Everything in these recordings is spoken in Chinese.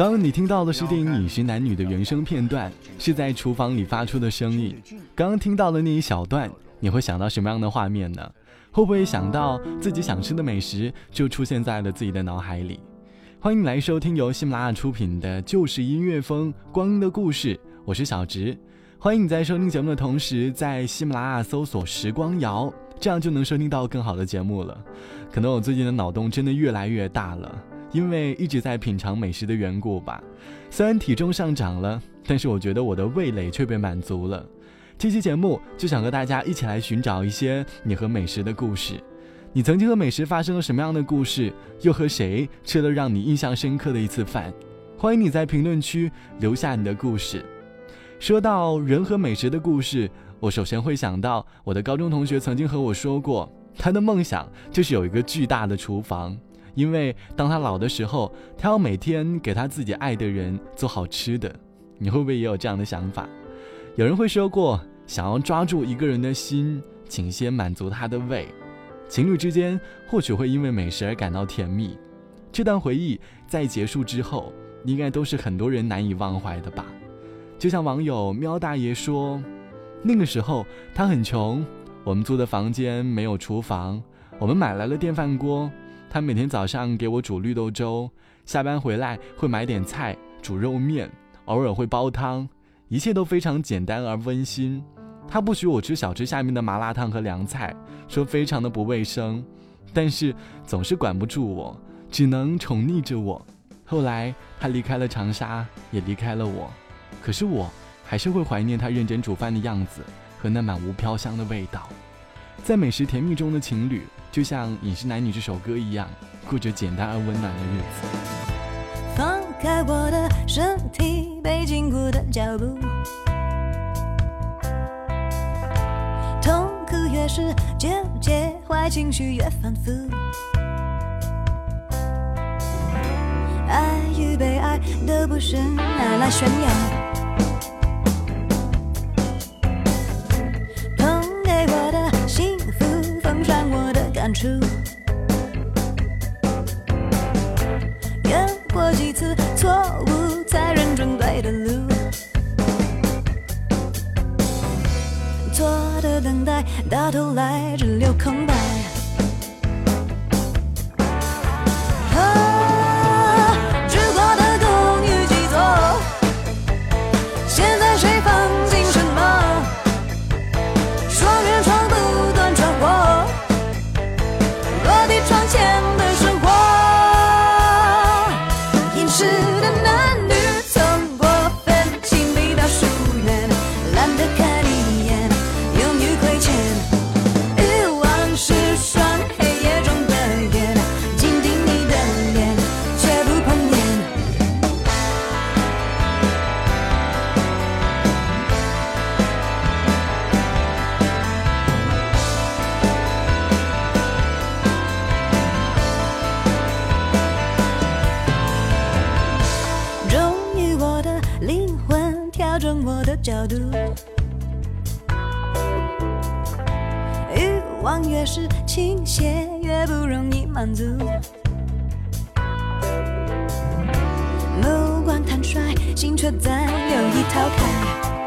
刚刚你听到的是电影《饮食男女》的原声片段，是在厨房里发出的声音。刚刚听到的那一小段，你会想到什么样的画面呢？会不会想到自己想吃的美食就出现在了自己的脑海里？欢迎来收听由喜马拉雅出品的《就是音乐风光阴的故事》，我是小植。欢迎你在收听节目的同时，在喜马拉雅搜索“时光谣”，这样就能收听到更好的节目了。可能我最近的脑洞真的越来越大了。因为一直在品尝美食的缘故吧，虽然体重上涨了，但是我觉得我的味蕾却被满足了。这期节目就想和大家一起来寻找一些你和美食的故事。你曾经和美食发生了什么样的故事？又和谁吃了让你印象深刻的一次饭？欢迎你在评论区留下你的故事。说到人和美食的故事，我首先会想到我的高中同学曾经和我说过，他的梦想就是有一个巨大的厨房。因为当他老的时候，他要每天给他自己爱的人做好吃的。你会不会也有这样的想法？有人会说过，想要抓住一个人的心，请先满足他的胃。情侣之间或许会因为美食而感到甜蜜，这段回忆在结束之后，应该都是很多人难以忘怀的吧。就像网友喵大爷说，那个时候他很穷，我们租的房间没有厨房，我们买来了电饭锅。他每天早上给我煮绿豆粥，下班回来会买点菜煮肉面，偶尔会煲汤，一切都非常简单而温馨。他不许我吃小吃下面的麻辣烫和凉菜，说非常的不卫生，但是总是管不住我，只能宠溺着我。后来他离开了长沙，也离开了我，可是我还是会怀念他认真煮饭的样子和那满屋飘香的味道。在美食甜蜜中的情侣。就像《饮食男女》这首歌一样，过着简单而温暖的日子。放开我的身体，被禁锢的脚步，痛苦越是纠结，坏情绪越反复。爱与被爱都不是拿来炫耀。感触，越过几次错误，才认准对的路。错的等待，到头来只留空白。望越是倾斜，越不容易满足。目光坦率，心却在有意逃开。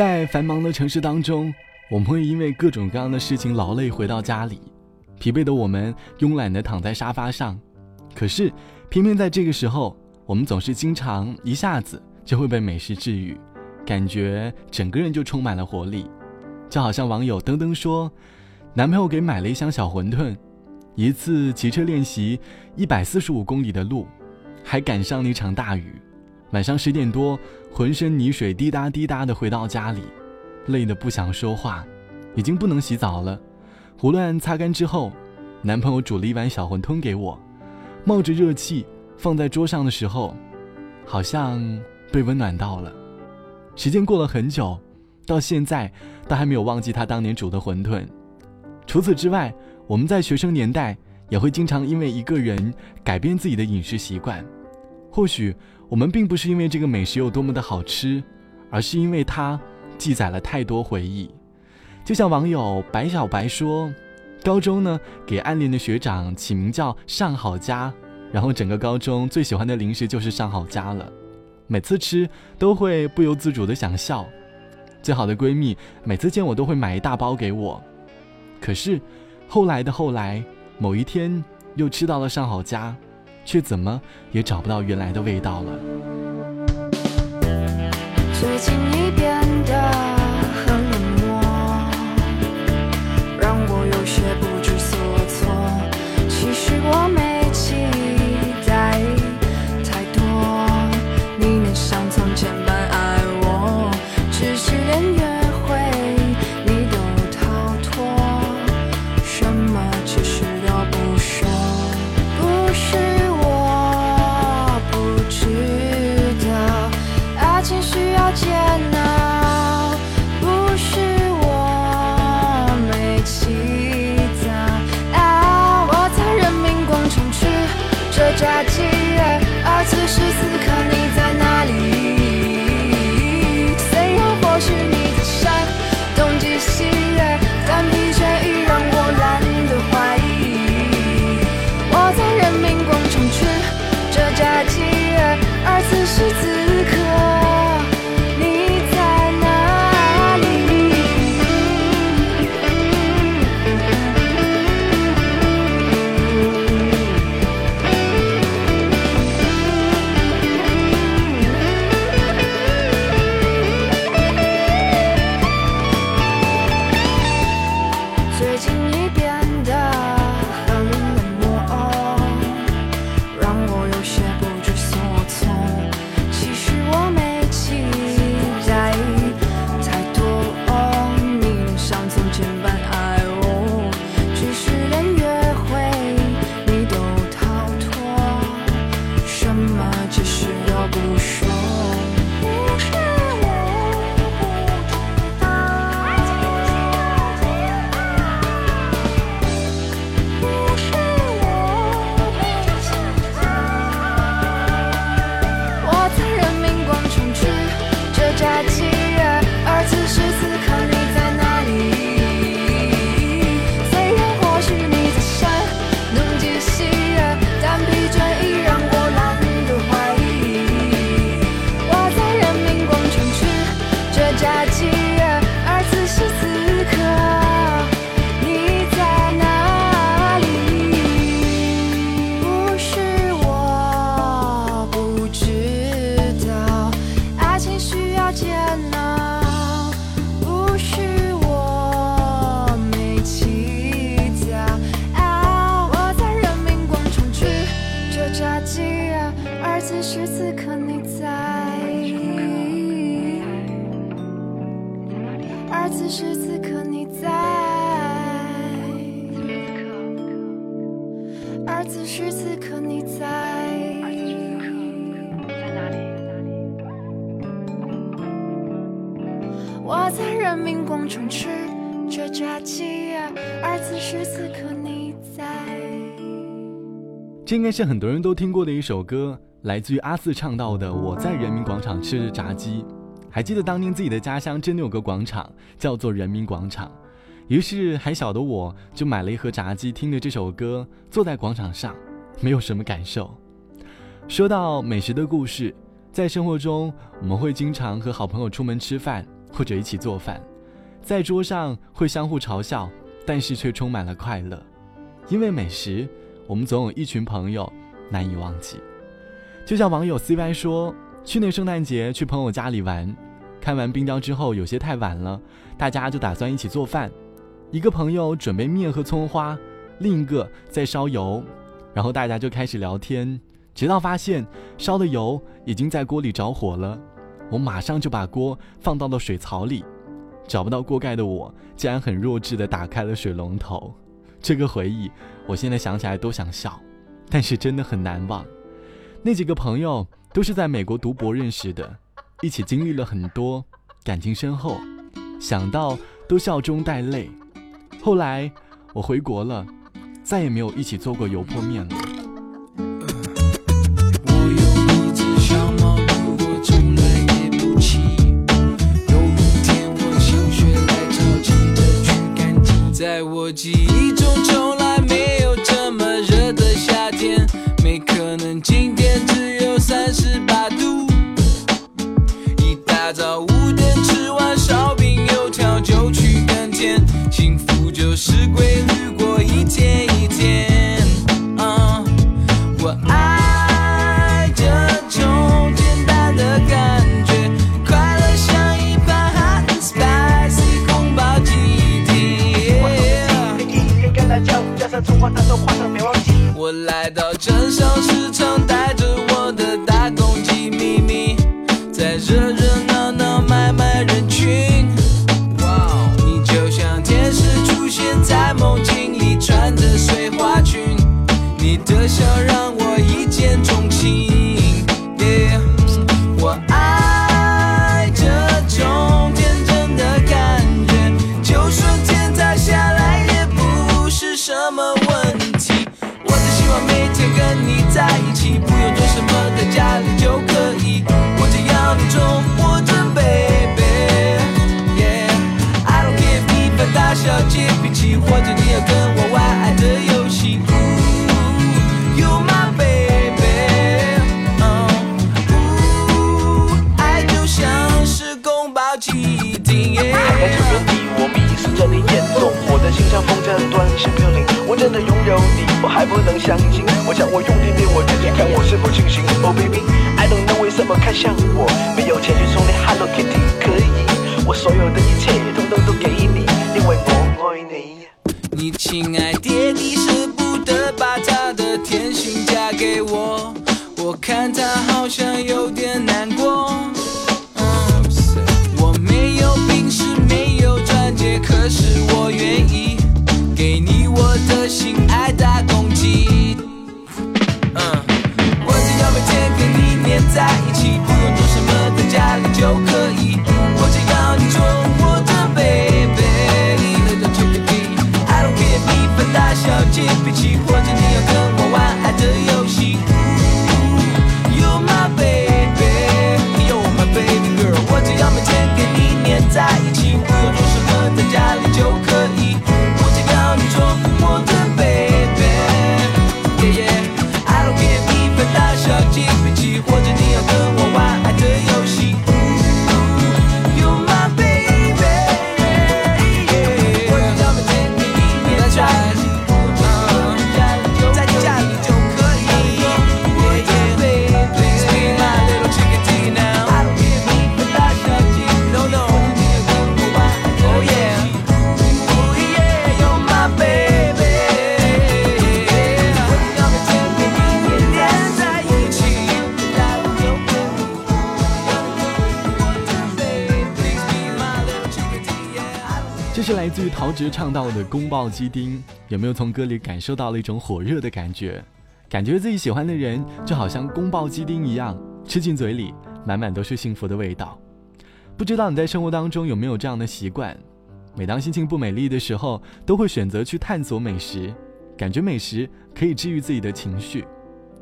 在繁忙的城市当中，我们会因为各种各样的事情劳累回到家里，疲惫的我们慵懒地躺在沙发上。可是，偏偏在这个时候，我们总是经常一下子就会被美食治愈，感觉整个人就充满了活力。就好像网友登登说，男朋友给买了一箱小馄饨，一次骑车练习一百四十五公里的路，还赶上了一场大雨。晚上十点多，浑身泥水滴答滴答的回到家里，累得不想说话，已经不能洗澡了。胡乱擦干之后，男朋友煮了一碗小馄饨给我，冒着热气放在桌上的时候，好像被温暖到了。时间过了很久，到现在都还没有忘记他当年煮的馄饨。除此之外，我们在学生年代也会经常因为一个人改变自己的饮食习惯。或许我们并不是因为这个美食有多么的好吃，而是因为它记载了太多回忆。就像网友白小白说，高中呢给暗恋的学长起名叫上好佳，然后整个高中最喜欢的零食就是上好佳了，每次吃都会不由自主的想笑。最好的闺蜜每次见我都会买一大包给我，可是后来的后来，某一天又吃到了上好佳。却怎么也找不到原来的味道了。最近你变得很冷漠，让我有些不而此时此刻你在，而此时此刻你在。我在人民广场吃着炸鸡，而此时此刻你在。这应该是很多人都听过的一首歌，来自于阿四唱到的《我在人民广场吃着炸鸡》。还记得当年自己的家乡真的有个广场，叫做人民广场。于是还小的我就买了一盒炸鸡，听着这首歌，坐在广场上，没有什么感受。说到美食的故事，在生活中我们会经常和好朋友出门吃饭，或者一起做饭，在桌上会相互嘲笑，但是却充满了快乐，因为美食。我们总有一群朋友难以忘记，就像网友 CY 说，去年圣诞节去朋友家里玩，看完冰雕之后有些太晚了，大家就打算一起做饭。一个朋友准备面和葱花，另一个在烧油，然后大家就开始聊天，直到发现烧的油已经在锅里着火了。我马上就把锅放到了水槽里，找不到锅盖的我，竟然很弱智的打开了水龙头。这个回忆，我现在想起来都想笑，但是真的很难忘。那几个朋友都是在美国读博认识的，一起经历了很多，感情深厚，想到都笑中带泪。后来我回国了，再也没有一起做过油泼面了。我有一只小宫保鸡丁。在 Yeah 这原地，我迷失在你眼中，我的心像风筝断线飘零。我真的拥有你，我还不能相信。我想我用力对我自己，看我是否清醒。Oh baby，I don't know 为什么看向我，没有钱去送你 Hello Kitty，可以，我所有的一切统统都给你，因为我爱你。你亲爱爹地舍不得把他的甜心嫁给我，我看他好像有点难过。是我愿意给你我的心爱来自于陶喆唱到的宫爆鸡丁，有没有从歌里感受到了一种火热的感觉？感觉自己喜欢的人就好像宫爆鸡丁一样，吃进嘴里满满都是幸福的味道。不知道你在生活当中有没有这样的习惯？每当心情不美丽的时候，都会选择去探索美食，感觉美食可以治愈自己的情绪。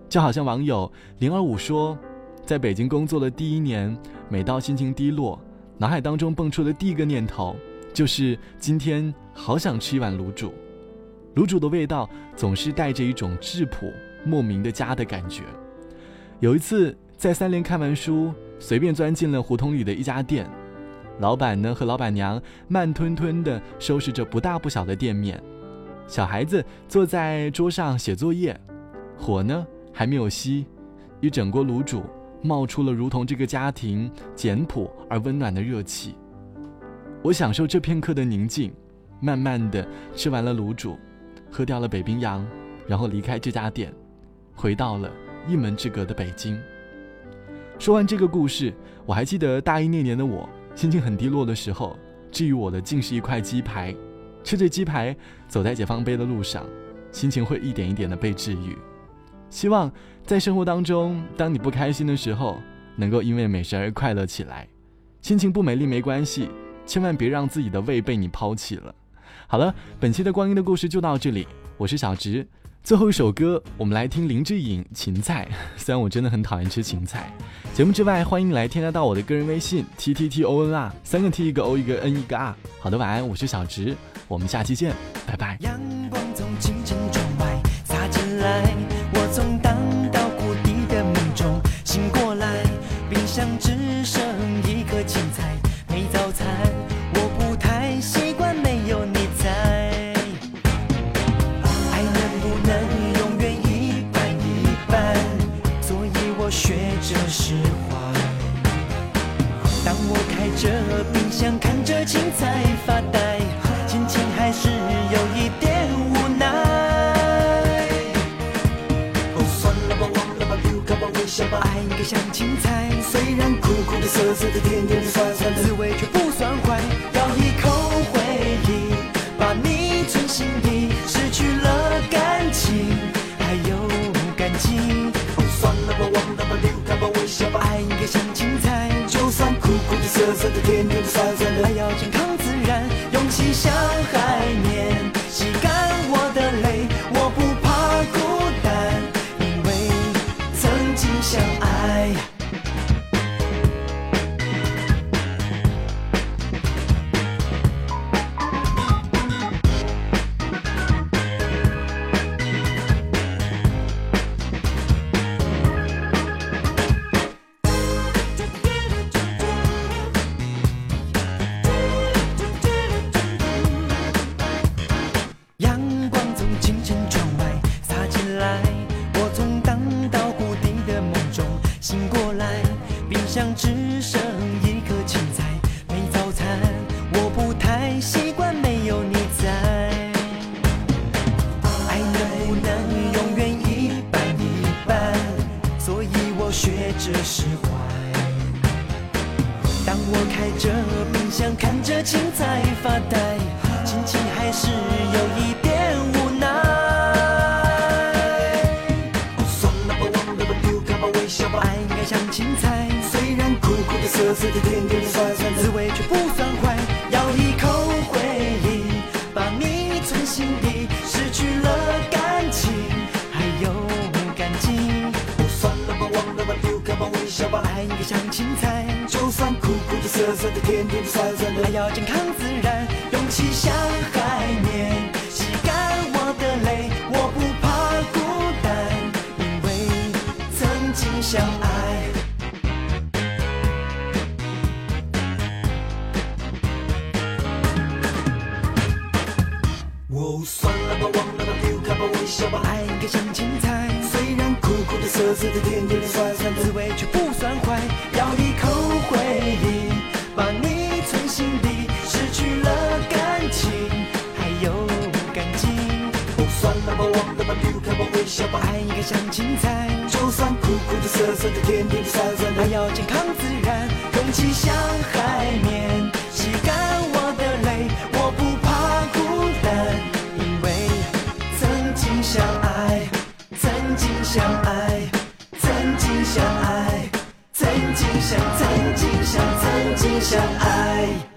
就好像网友零二五说，在北京工作的第一年，每到心情低落，脑海当中蹦出的第一个念头就是今天好想吃一碗卤煮。卤煮的味道总是带着一种质朴、莫名的家的感觉。有一次在三联看完书，随便钻进了胡同里的一家店。老板呢和老板娘慢吞吞地收拾着不大不小的店面，小孩子坐在桌上写作业，火呢还没有熄，一整锅卤煮冒出了如同这个家庭简朴而温暖的热气。我享受这片刻的宁静，慢慢的吃完了卤煮，喝掉了北冰洋，然后离开这家店，回到了一门之隔的北京。说完这个故事，我还记得大一那年的我。心情很低落的时候，治愈我的竟是一块鸡排。吃着鸡排，走在解放碑的路上，心情会一点一点的被治愈。希望在生活当中，当你不开心的时候，能够因为美食而快乐起来。心情不美丽没关系，千万别让自己的胃被你抛弃了。好了，本期的光阴的故事就到这里，我是小直。最后一首歌，我们来听林志颖《芹菜》。虽然我真的很讨厌吃芹菜。节目之外，欢迎来添加到我的个人微信 t t t o n r，三个 t 一个 o 一个 n 一个 r。好的，晚安，我是小直，我们下期见，拜拜。阳光从清晨窗外洒进来，要健康冰箱只剩苦的、涩涩的、甜甜的、酸酸的，还要健康自然，勇气像海绵，吸干我的泪，我不怕孤单，因为曾经相爱。哦，算了吧，忘了吧，丢开吧，微笑吧，爱应该像芹菜，虽然苦苦的、涩涩的、甜甜的、酸酸的，滋味却像芹菜，就算苦苦的、涩涩的、甜甜的、酸酸的，还要健康自然，空气像海绵，吸干我的泪，我不怕孤单，因为曾经相爱，曾经相爱，曾经相爱，曾曾经相，曾经相，曾经相爱。